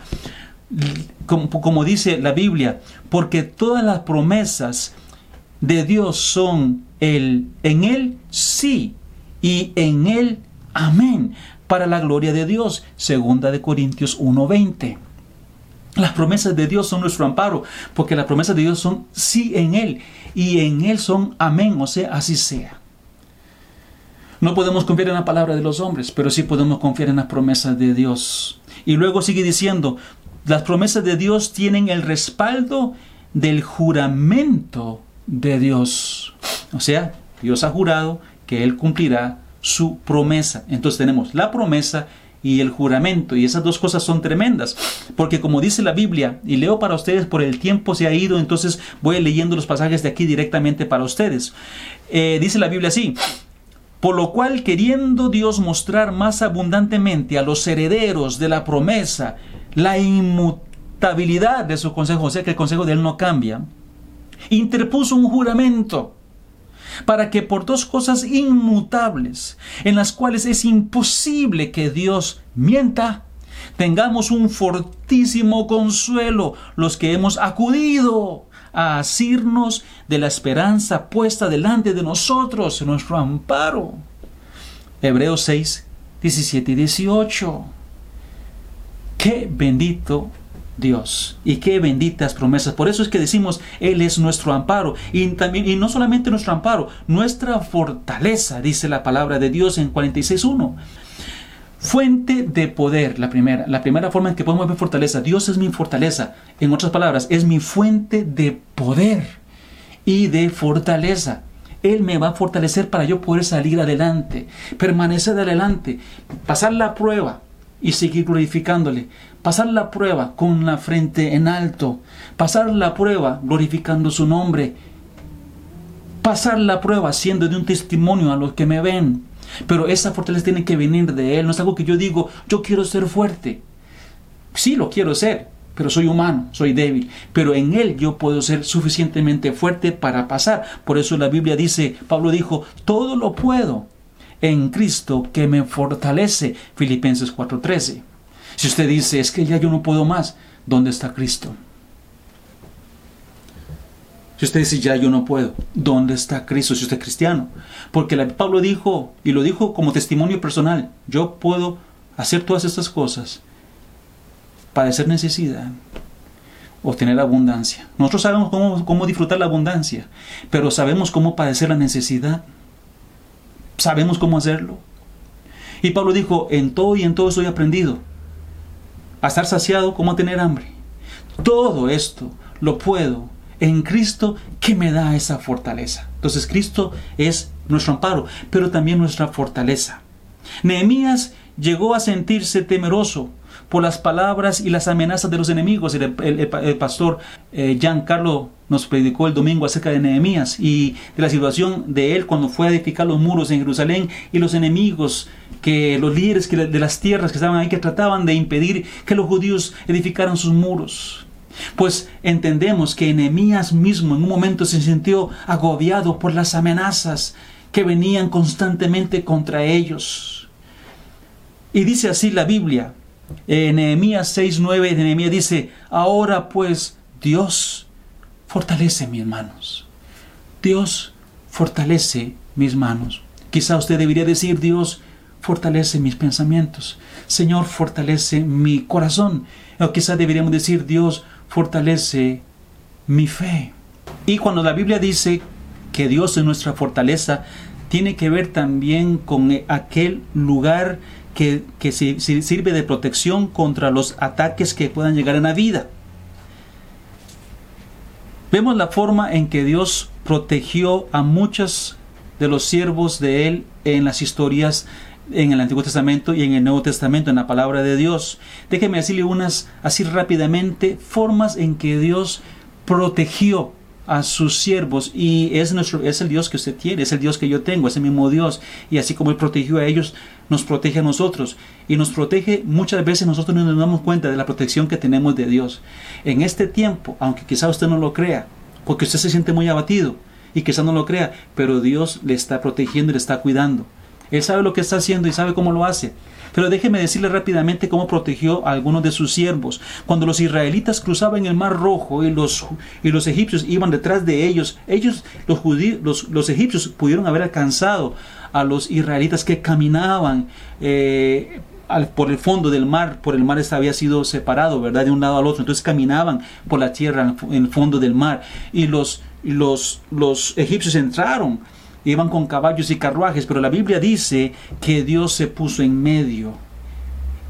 Como, como dice la Biblia, porque todas las promesas de Dios son el, en Él sí y en Él amén para la gloria de Dios. Segunda de Corintios 1:20. Las promesas de Dios son nuestro amparo, porque las promesas de Dios son sí en Él y en Él son amén, o sea, así sea. No podemos confiar en la palabra de los hombres, pero sí podemos confiar en las promesas de Dios. Y luego sigue diciendo, las promesas de Dios tienen el respaldo del juramento de Dios. O sea, Dios ha jurado que Él cumplirá su promesa. Entonces tenemos la promesa y el juramento. Y esas dos cosas son tremendas. Porque como dice la Biblia, y leo para ustedes por el tiempo se ha ido, entonces voy leyendo los pasajes de aquí directamente para ustedes. Eh, dice la Biblia así. Por lo cual, queriendo Dios mostrar más abundantemente a los herederos de la promesa la inmutabilidad de su consejo, o sea que el consejo de Él no cambia, interpuso un juramento para que por dos cosas inmutables, en las cuales es imposible que Dios mienta, tengamos un fortísimo consuelo los que hemos acudido a asirnos de la esperanza puesta delante de nosotros, en nuestro amparo. Hebreos 6, 17 y 18. Qué bendito Dios. Y qué benditas promesas. Por eso es que decimos, Él es nuestro amparo. Y, también, y no solamente nuestro amparo, nuestra fortaleza, dice la palabra de Dios en 46.1. Fuente de poder, la primera, la primera forma en que podemos ver fortaleza. Dios es mi fortaleza. En otras palabras, es mi fuente de poder y de fortaleza. Él me va a fortalecer para yo poder salir adelante, permanecer adelante, pasar la prueba y seguir glorificándole, pasar la prueba con la frente en alto, pasar la prueba glorificando su nombre, pasar la prueba siendo de un testimonio a los que me ven. Pero esa fortaleza tiene que venir de Él, no es algo que yo digo, yo quiero ser fuerte. Sí, lo quiero ser, pero soy humano, soy débil. Pero en Él yo puedo ser suficientemente fuerte para pasar. Por eso la Biblia dice, Pablo dijo, todo lo puedo en Cristo que me fortalece. Filipenses 4:13. Si usted dice, es que ya yo no puedo más, ¿dónde está Cristo? Si usted dice, ya yo no puedo, ¿dónde está Cristo si usted es cristiano? Porque Pablo dijo, y lo dijo como testimonio personal, yo puedo hacer todas estas cosas, padecer necesidad o tener abundancia. Nosotros sabemos cómo, cómo disfrutar la abundancia, pero sabemos cómo padecer la necesidad. Sabemos cómo hacerlo. Y Pablo dijo, en todo y en todo estoy aprendido a estar saciado como a tener hambre. Todo esto lo puedo en Cristo que me da esa fortaleza. Entonces Cristo es nuestro amparo, pero también nuestra fortaleza. Nehemías llegó a sentirse temeroso por las palabras y las amenazas de los enemigos. El, pastor eh, Giancarlo nos predicó el domingo acerca de Nehemías y de la situación de él cuando fue a edificar los muros en Jerusalén y los enemigos que los líderes de las tierras que estaban ahí que trataban de impedir que los judíos edificaran sus muros. Pues entendemos que Nehemías mismo en un momento se sintió agobiado por las amenazas que venían constantemente contra ellos. Y dice así la Biblia, en Nehemías 6:9, Nehemías dice, ahora pues Dios fortalece mis manos. Dios fortalece mis manos. Quizá usted debería decir, Dios fortalece mis pensamientos. Señor, fortalece mi corazón. O quizá deberíamos decir, Dios fortalece mi fe. Y cuando la Biblia dice que Dios es nuestra fortaleza, tiene que ver también con aquel lugar que, que sirve de protección contra los ataques que puedan llegar en la vida. Vemos la forma en que Dios protegió a muchos de los siervos de Él en las historias en el Antiguo Testamento y en el Nuevo Testamento, en la palabra de Dios. Déjeme decirle unas así rápidamente formas en que Dios protegió a sus siervos y es nuestro es el Dios que usted tiene, es el Dios que yo tengo, es el mismo Dios y así como él protegió a ellos, nos protege a nosotros y nos protege muchas veces nosotros no nos damos cuenta de la protección que tenemos de Dios. En este tiempo, aunque quizá usted no lo crea, porque usted se siente muy abatido y quizá no lo crea, pero Dios le está protegiendo y le está cuidando. Él sabe lo que está haciendo y sabe cómo lo hace. Pero déjeme decirle rápidamente cómo protegió a algunos de sus siervos. Cuando los israelitas cruzaban el mar rojo y los, y los egipcios iban detrás de ellos, ellos, los, judíos, los, egipcios, pudieron haber alcanzado a los israelitas que caminaban eh, por el fondo del mar, por el mar había sido separado, ¿verdad? De un lado al otro. Entonces caminaban por la tierra en el fondo del mar. Y los, los, los egipcios entraron iban con caballos y carruajes, pero la Biblia dice que Dios se puso en medio.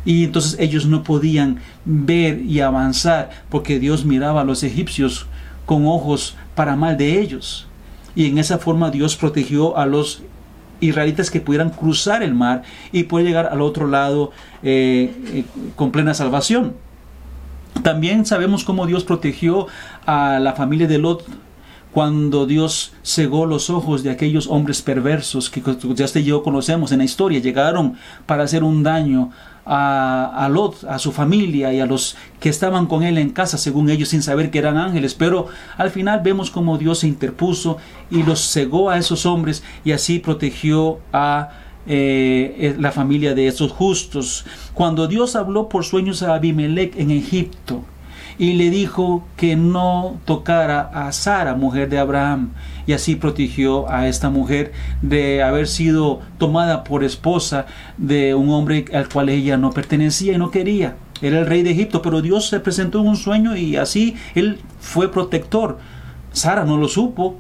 Y entonces ellos no podían ver y avanzar porque Dios miraba a los egipcios con ojos para mal de ellos. Y en esa forma Dios protegió a los israelitas que pudieran cruzar el mar y poder llegar al otro lado eh, eh, con plena salvación. También sabemos cómo Dios protegió a la familia de Lot cuando Dios cegó los ojos de aquellos hombres perversos que ya usted y yo conocemos en la historia, llegaron para hacer un daño a, a, Lot, a su familia y a los que estaban con él en casa, según ellos, sin saber que eran ángeles. Pero al final vemos como Dios se interpuso y los cegó a esos hombres y así protegió a eh, eh, la familia de esos justos. Cuando Dios habló por sueños a Abimelech en Egipto, y le dijo que no tocara a Sara, mujer de Abraham, y así protegió a esta mujer de haber sido tomada por esposa de un hombre al cual ella no pertenecía y no quería. Era el rey de Egipto, pero Dios se presentó en un sueño y así él fue protector. Sara no lo supo.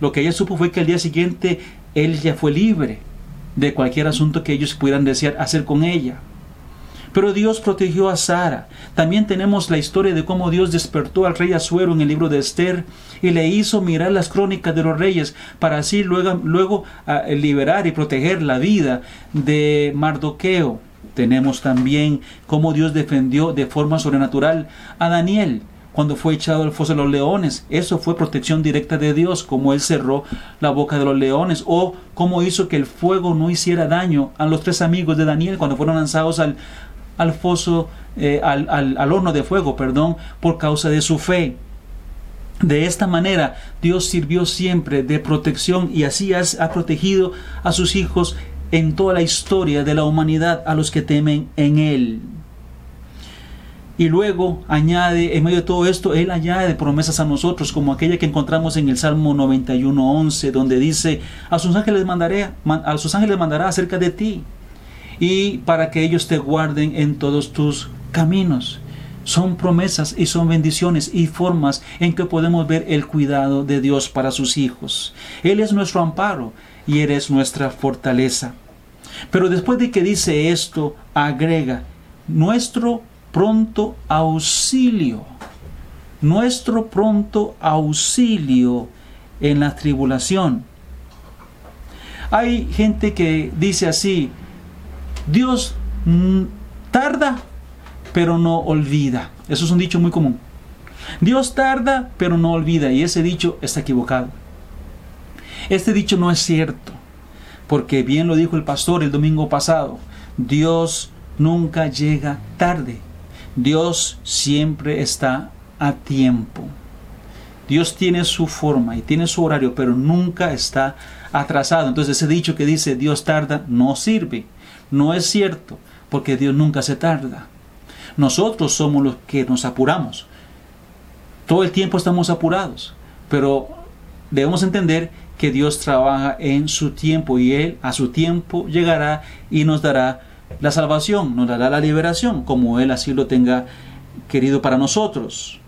Lo que ella supo fue que al día siguiente él ya fue libre de cualquier asunto que ellos pudieran desear hacer con ella. Pero Dios protegió a Sara. También tenemos la historia de cómo Dios despertó al rey Asuero en el libro de Esther y le hizo mirar las crónicas de los reyes para así luego, luego ah, liberar y proteger la vida de Mardoqueo. Tenemos también cómo Dios defendió de forma sobrenatural a Daniel cuando fue echado al foso de los leones. Eso fue protección directa de Dios, como Él cerró la boca de los leones, o cómo hizo que el fuego no hiciera daño a los tres amigos de Daniel cuando fueron lanzados al, al foso, eh, al, al, horno de fuego, perdón, por causa de su fe. De esta manera, Dios sirvió siempre de protección y así ha protegido a sus hijos en toda la historia de la humanidad, a los que temen en Él. Y luego añade, en medio de todo esto, Él añade promesas a nosotros, como aquella que encontramos en el Salmo 91.11, donde dice, a sus ángeles mandaré, a sus ángeles mandará acerca de ti y para que ellos te guarden en todos tus caminos. Son promesas y son bendiciones y formas en que podemos ver el cuidado de Dios para sus hijos. Él es nuestro amparo y Él es nuestra fortaleza. Pero después de que dice esto, agrega, nuestro pronto auxilio, nuestro pronto auxilio en la tribulación. Hay gente que dice así, Dios mm, tarda, pero no olvida. Eso es un dicho muy común. Dios tarda, pero no olvida. Y ese dicho está equivocado. Este dicho no es cierto. Porque bien lo dijo el pastor el domingo pasado. Dios nunca llega tarde. Dios siempre está a tiempo. Dios tiene su forma y tiene su horario, pero nunca está atrasado. Entonces ese dicho que dice Dios tarda no sirve. No es cierto, porque Dios nunca se tarda. Nosotros somos los que nos apuramos. Todo el tiempo estamos apurados, pero debemos entender que Dios trabaja en su tiempo y Él a su tiempo llegará y nos dará la salvación, nos dará la liberación, como Él así lo tenga querido para nosotros.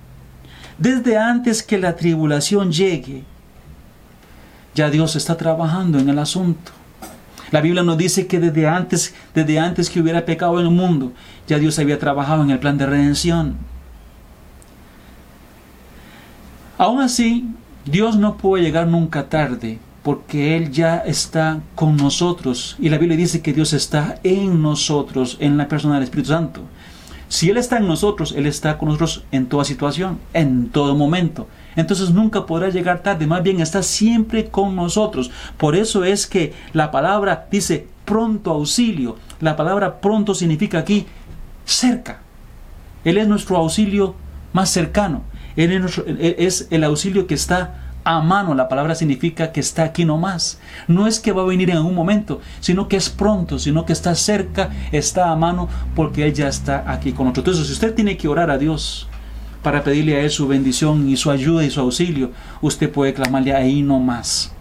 Desde antes que la tribulación llegue, ya Dios está trabajando en el asunto. La Biblia nos dice que desde antes, desde antes que hubiera pecado en el mundo, ya Dios había trabajado en el plan de redención. Aún así, Dios no puede llegar nunca tarde porque Él ya está con nosotros. Y la Biblia dice que Dios está en nosotros, en la persona del Espíritu Santo. Si Él está en nosotros, Él está con nosotros en toda situación, en todo momento. Entonces nunca podrá llegar tarde, más bien está siempre con nosotros. Por eso es que la palabra dice pronto auxilio. La palabra pronto significa aquí cerca. Él es nuestro auxilio más cercano. Él es, el auxilio que está a mano. La palabra significa que está aquí nomás. No es que va a venir en algún momento, sino que es pronto, sino que está cerca, está a mano, porque Él ya está aquí con nosotros. Entonces, si usted tiene que orar a Dios para pedirle a Él su bendición y su ayuda y su auxilio, usted puede clamarle ahí nomás.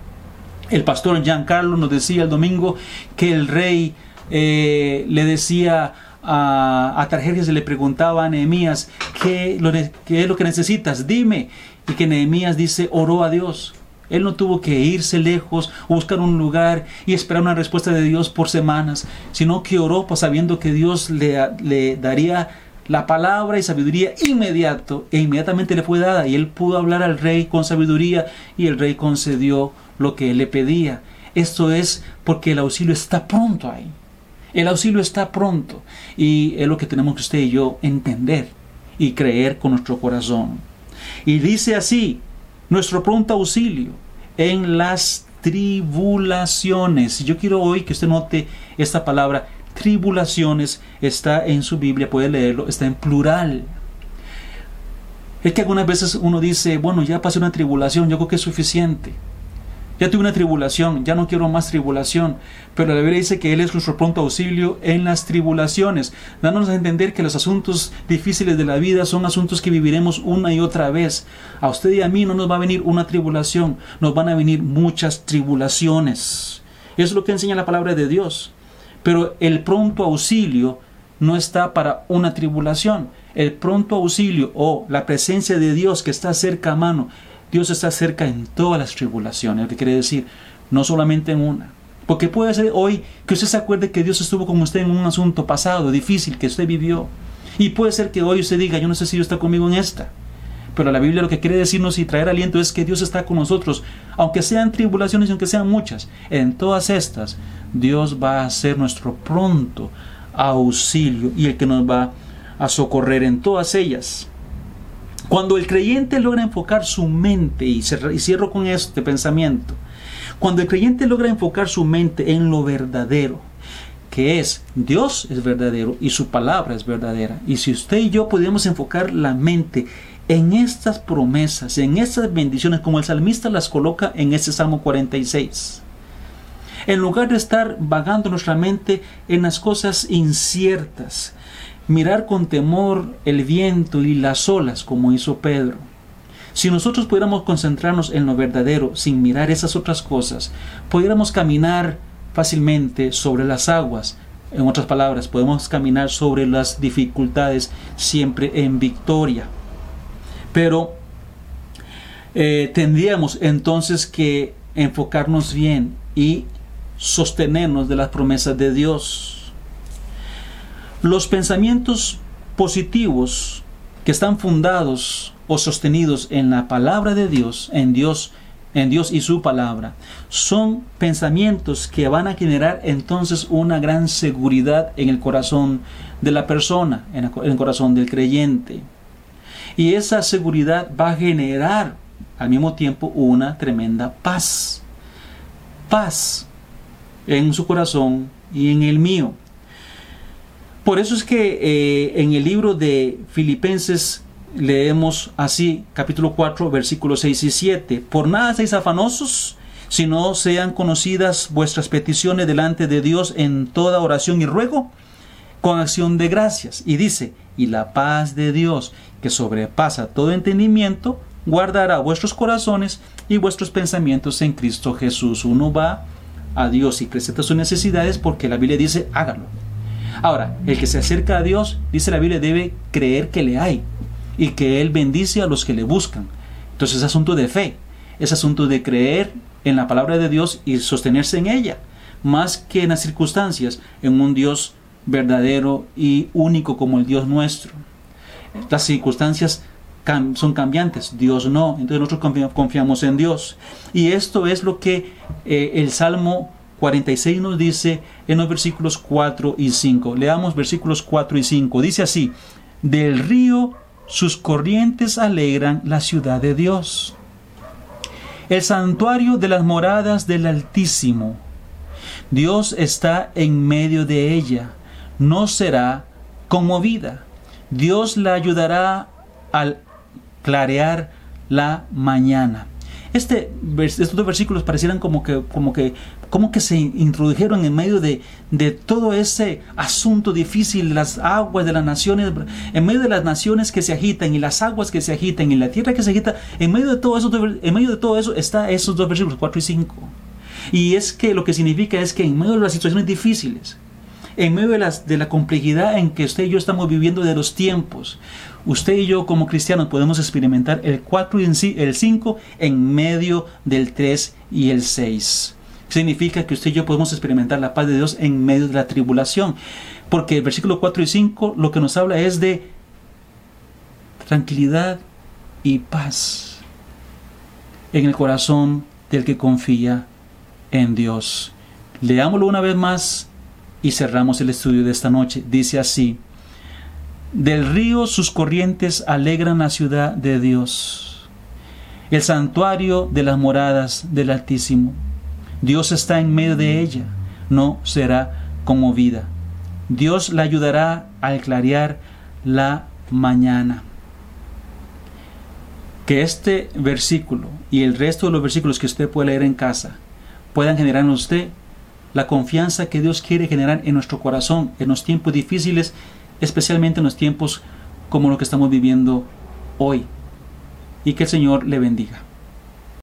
El pastor Giancarlo nos decía el domingo que el rey eh, le decía a, a Tarjeres le preguntaba a Nehemías, ¿qué, es lo que necesitas? Dime. Y que Nehemías dice, oró a Dios. Él no tuvo que irse lejos, buscar un lugar y esperar una respuesta de Dios por semanas, sino que oró pues, sabiendo que Dios le, le daría la palabra y sabiduría inmediato e inmediatamente le fue dada y él pudo hablar al rey con sabiduría y el rey concedió lo que él le pedía. Esto es porque el auxilio está pronto ahí. El auxilio está pronto y es lo que tenemos que usted y yo entender y creer con nuestro corazón. Y dice así, nuestro pronto auxilio en las tribulaciones. Yo quiero hoy que usted note esta palabra tribulaciones, está en su Biblia, puede leerlo, está en plural. Es que algunas veces uno dice, bueno, ya pasé una tribulación, yo creo que es suficiente. Ya tuve una tribulación, ya no quiero más tribulación. Pero la Biblia dice que Él es nuestro pronto auxilio en las tribulaciones, dándonos a entender que los asuntos difíciles de la vida son asuntos que viviremos una y otra vez. A usted y a mí no nos va a venir una tribulación, nos van a venir muchas tribulaciones. Eso es lo que enseña la palabra de Dios. Pero el pronto auxilio no está para una tribulación. El pronto auxilio o la presencia de Dios que está cerca a mano Dios está cerca en todas las tribulaciones, que quiere decir, no solamente en una. Porque puede ser hoy que usted se acuerde que Dios estuvo con usted en un asunto pasado, difícil, que usted vivió. Y puede ser que hoy usted diga, yo no sé si Dios está conmigo en esta. Pero la Biblia lo que quiere decirnos y traer aliento es que Dios está con nosotros, aunque sean tribulaciones y aunque sean muchas. En todas estas, Dios va a ser nuestro pronto auxilio y el que nos va a socorrer en todas ellas. Cuando el creyente logra enfocar su mente, y cierro con este pensamiento, cuando el creyente logra enfocar su mente en lo verdadero, que es Dios es verdadero y su palabra es verdadera. Y si usted y yo podemos enfocar la mente en estas promesas, en estas bendiciones, como el salmista las coloca en este Salmo 46, en lugar de estar vagando nuestra mente en las cosas inciertas, mirar con temor el viento y las olas como hizo Pedro. Si nosotros pudiéramos concentrarnos en lo verdadero sin mirar esas otras cosas, pudiéramos caminar fácilmente sobre las aguas. En otras palabras, podemos caminar sobre las dificultades siempre en victoria. Pero eh, tendríamos entonces que enfocarnos bien y sostenernos de las promesas de Dios. Los pensamientos positivos que están fundados o sostenidos en la palabra de Dios, en Dios, en Dios y su palabra, son pensamientos que van a generar entonces una gran seguridad en el corazón de la persona, en el corazón del creyente. Y esa seguridad va a generar al mismo tiempo una tremenda paz. Paz en su corazón y en el mío. Por eso es que eh, en el libro de Filipenses leemos así, capítulo 4, versículos 6 y 7. Por nada seáis afanosos, sino sean conocidas vuestras peticiones delante de Dios en toda oración y ruego, con acción de gracias. Y dice, y la paz de Dios, que sobrepasa todo entendimiento, guardará vuestros corazones y vuestros pensamientos en Cristo Jesús. Uno va a Dios y presenta sus necesidades porque la Biblia dice, hágalo. Ahora, el que se acerca a Dios, dice la Biblia, debe creer que le hay y que Él bendice a los que le buscan. Entonces es asunto de fe, es asunto de creer en la palabra de Dios y sostenerse en ella, más que en las circunstancias, en un Dios verdadero y único como el Dios nuestro. Las circunstancias son cambiantes, Dios no, entonces nosotros confiamos en Dios. Y esto es lo que eh, el Salmo 46 nos dice en los versículos 4 y 5. Leamos versículos 4 y 5. Dice así, del río sus corrientes alegran la ciudad de Dios. El santuario de las moradas del Altísimo. Dios está en medio de ella. No será conmovida. Dios la ayudará al clarear la mañana. Este, estos dos versículos parecieran como que, como que, como que se introdujeron en medio de, de todo ese asunto difícil, las aguas de las naciones, en medio de las naciones que se agitan y las aguas que se agitan y la tierra que se agita, en medio de todo eso, en medio de todo eso está esos dos versículos, 4 y 5. Y es que lo que significa es que en medio de las situaciones difíciles, en medio de, las, de la complejidad en que usted y yo estamos viviendo de los tiempos, usted y yo como cristianos podemos experimentar el 4 y el 5 en medio del 3 y el 6. Significa que usted y yo podemos experimentar la paz de Dios en medio de la tribulación. Porque el versículo 4 y 5 lo que nos habla es de tranquilidad y paz en el corazón del que confía en Dios. Leámoslo una vez más y cerramos el estudio de esta noche. Dice así, del río sus corrientes alegran la ciudad de Dios, el santuario de las moradas del Altísimo. Dios está en medio de ella, no será conmovida. Dios la ayudará a clarear la mañana. Que este versículo y el resto de los versículos que usted puede leer en casa puedan generar en usted la confianza que Dios quiere generar en nuestro corazón en los tiempos difíciles especialmente en los tiempos como lo que estamos viviendo hoy. Y que el Señor le bendiga.